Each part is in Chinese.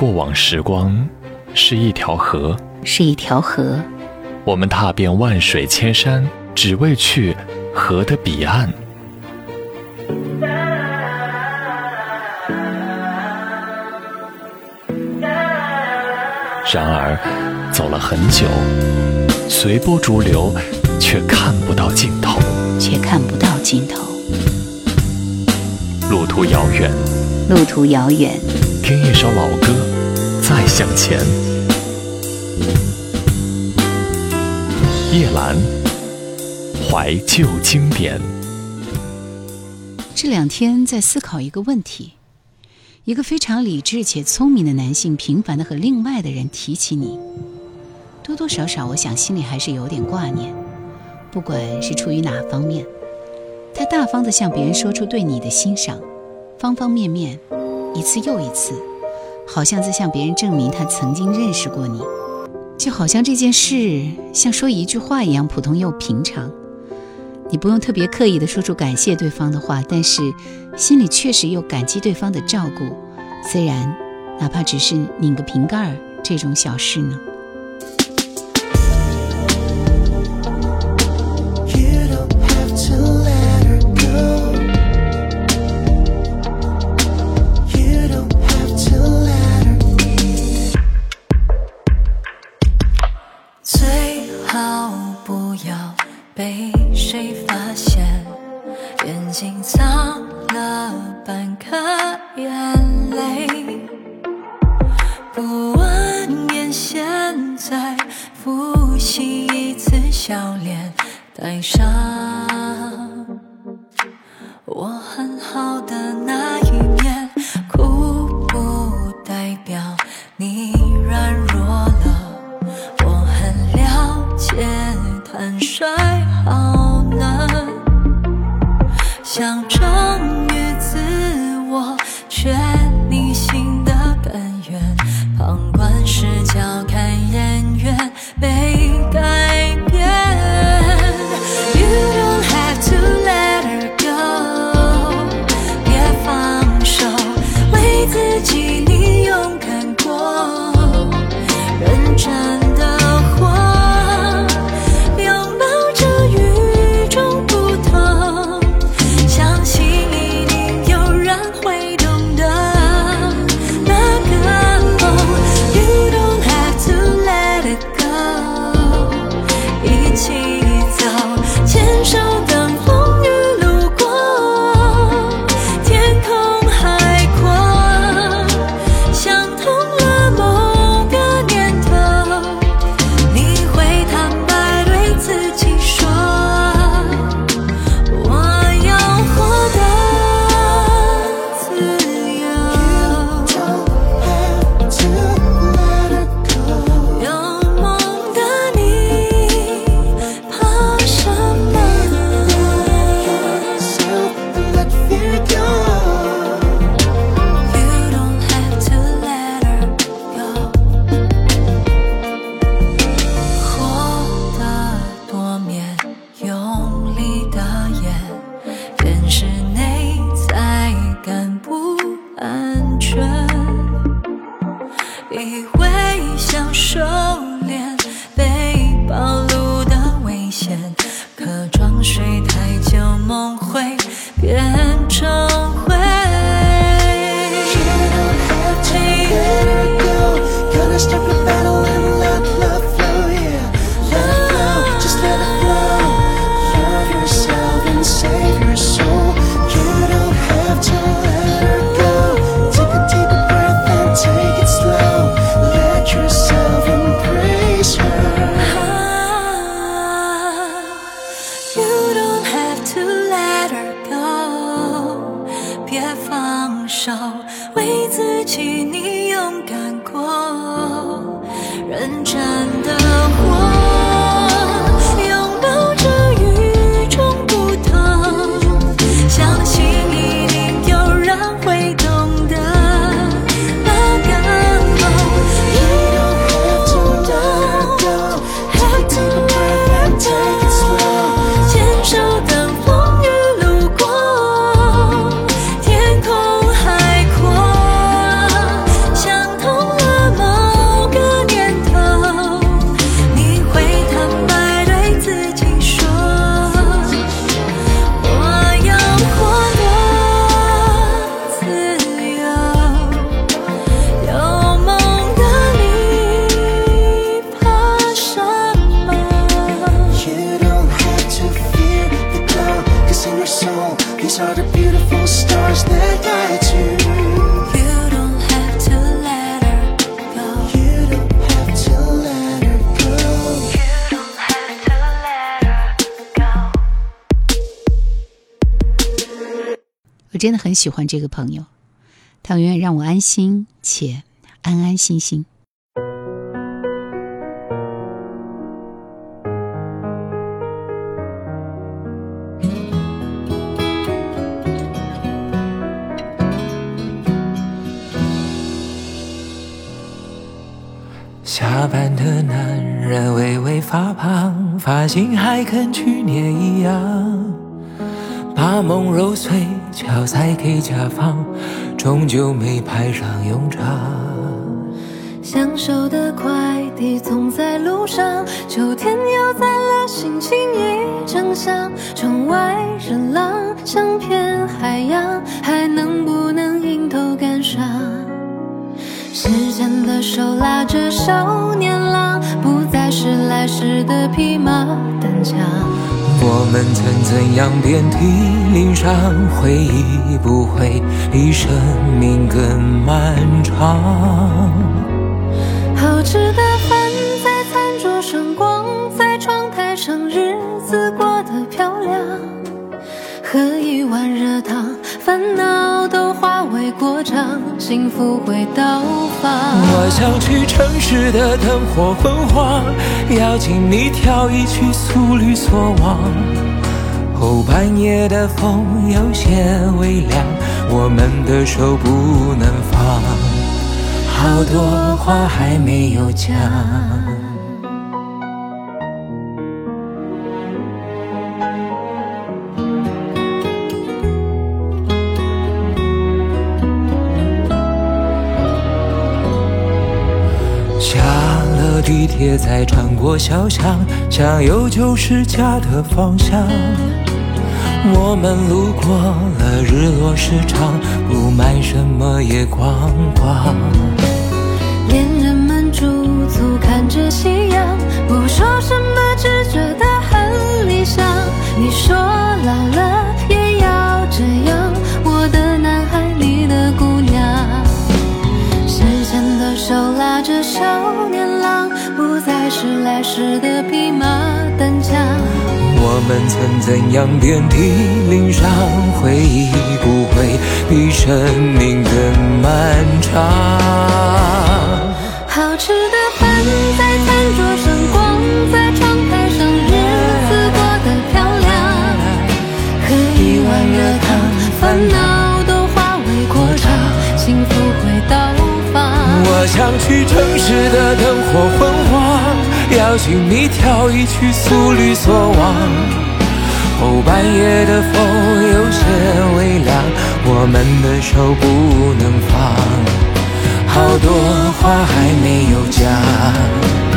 过往时光是一条河，是一条河。我们踏遍万水千山，只为去河的彼岸。然而，走了很久，随波逐流，却看不到尽头，却看不到尽头。路途遥远，路途遥远。听一首老歌，再向前。叶兰，怀旧经典。这两天在思考一个问题。一个非常理智且聪明的男性，频繁的和另外的人提起你，多多少少，我想心里还是有点挂念。不管是出于哪方面，他大方的向别人说出对你的欣赏，方方面面，一次又一次，好像在向别人证明他曾经认识过你，就好像这件事像说一句话一样普通又平常。你不用特别刻意的说出感谢对方的话，但是心里确实又感激对方的照顾，虽然哪怕只是拧个瓶盖这种小事呢。You don't have to 起你勇敢过，认真。真的很喜欢这个朋友，他永远让我安心且安安心心。下班的男人微微发胖，发型还跟去年一样。把梦揉碎，敲塞给甲方，终究没派上用场。相守的快递总在路上，秋天又在了，心情已成箱。窗外人浪像片海洋，还能不能迎头赶上？时间的手拉着少年郎，不是来时的匹马单枪。我们曾怎样遍体鳞伤，回忆不会比生命更漫长。好吃的饭在餐桌上，光在窗台上，日子过得漂亮。喝一碗热汤，烦恼都化为过场，幸福会到访。我想去城市的灯火昏黄，邀请你跳一曲素履所往。后半夜的风有些微凉，我们的手不能放，好多话还没有讲。铁，再穿过小巷，向有就是家的方向。我们路过了日落市场，不买什么也逛逛。恋人们驻足看着夕阳，不说什么，只觉得很理想。你说老了的匹马单枪。我们曾怎样遍体鳞伤，回忆不会比生命更漫长。好吃的饭在餐桌上，光在窗台上，日子过得漂亮。喝一碗热汤，烦恼都化为过场，幸福会到访。我想去城市的灯火邀请你跳一曲素履所往。后半夜的风有些微凉，我们的手不能放，好多话还没有讲。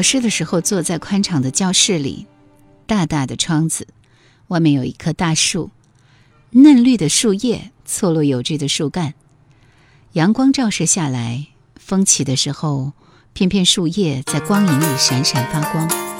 考试的时候，坐在宽敞的教室里，大大的窗子，外面有一棵大树，嫩绿的树叶错落有致的树干，阳光照射下来，风起的时候，片片树叶在光影里闪闪发光。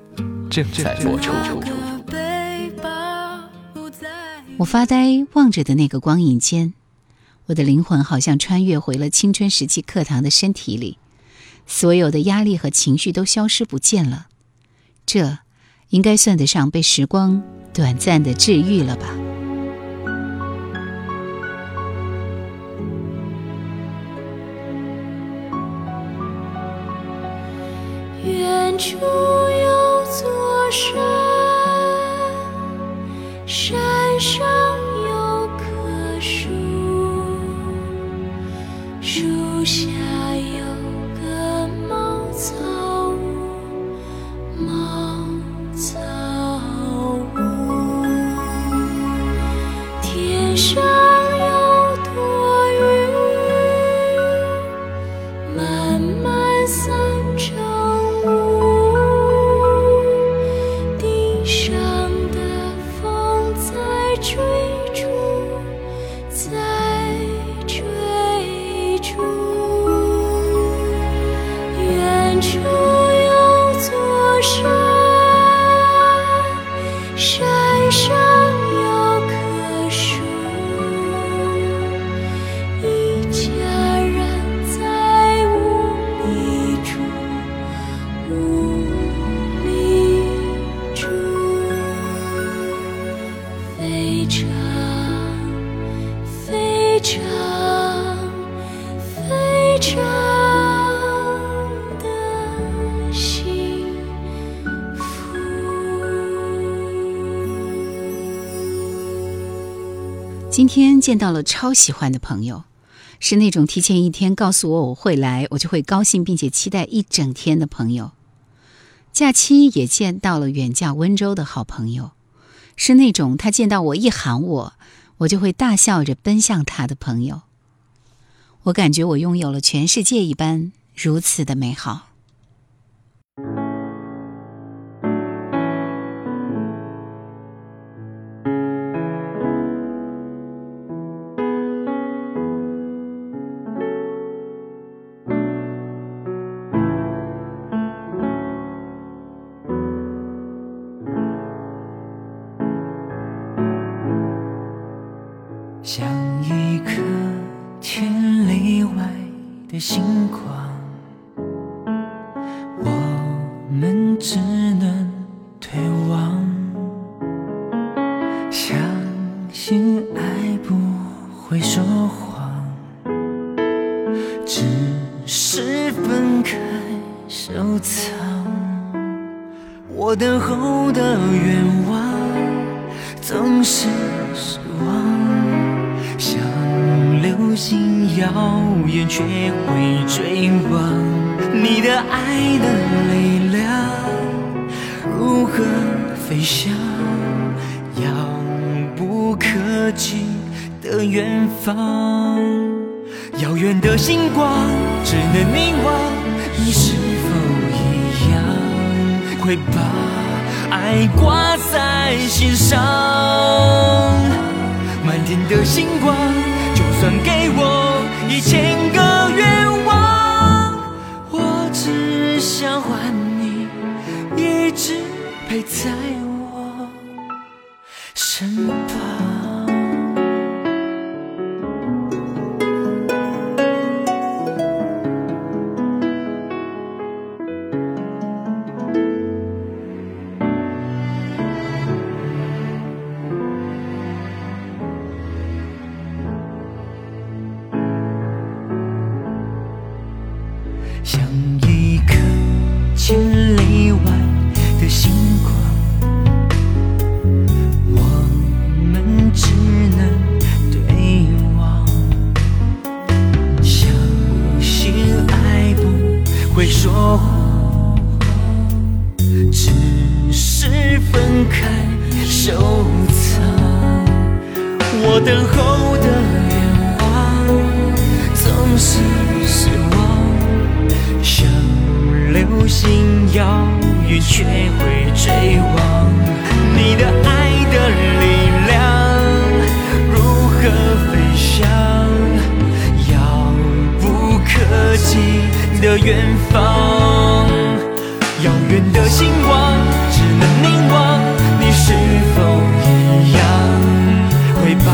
正在播出。我发呆望着的那个光影间，我的灵魂好像穿越回了青春时期课堂的身体里，所有的压力和情绪都消失不见了。这应该算得上被时光短暂的治愈了吧？远处有座山，今天见到了超喜欢的朋友，是那种提前一天告诉我我会来，我就会高兴并且期待一整天的朋友。假期也见到了远嫁温州的好朋友，是那种他见到我一喊我，我就会大笑着奔向他的朋友。我感觉我拥有了全世界一般，如此的美好。等候的愿望总是失望。像流星耀眼，却会坠亡。你的爱的力量如何飞翔？遥不可及的远方，遥远的星光只能凝望。你是，会把爱挂在心上？满天的星光，就算给我一千个愿望，我只想换你一直陪在想流星遥远却会坠亡。你的爱的力量如何飞翔？遥不可及的远方，遥远的星光只能凝望。你是否一样会把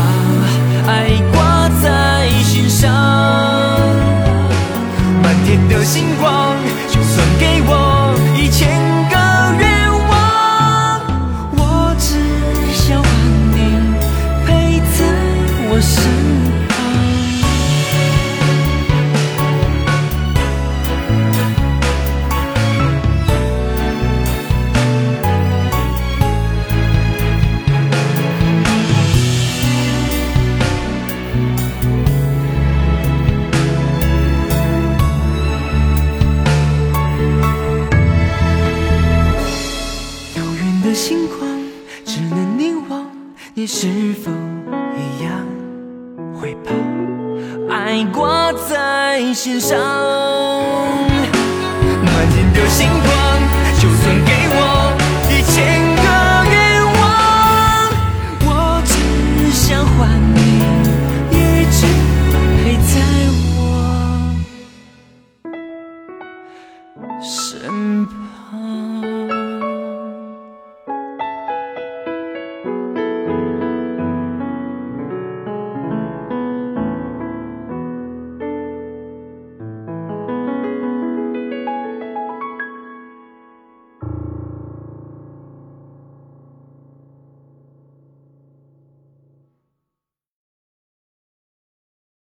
爱挂在心上？满天的星送给我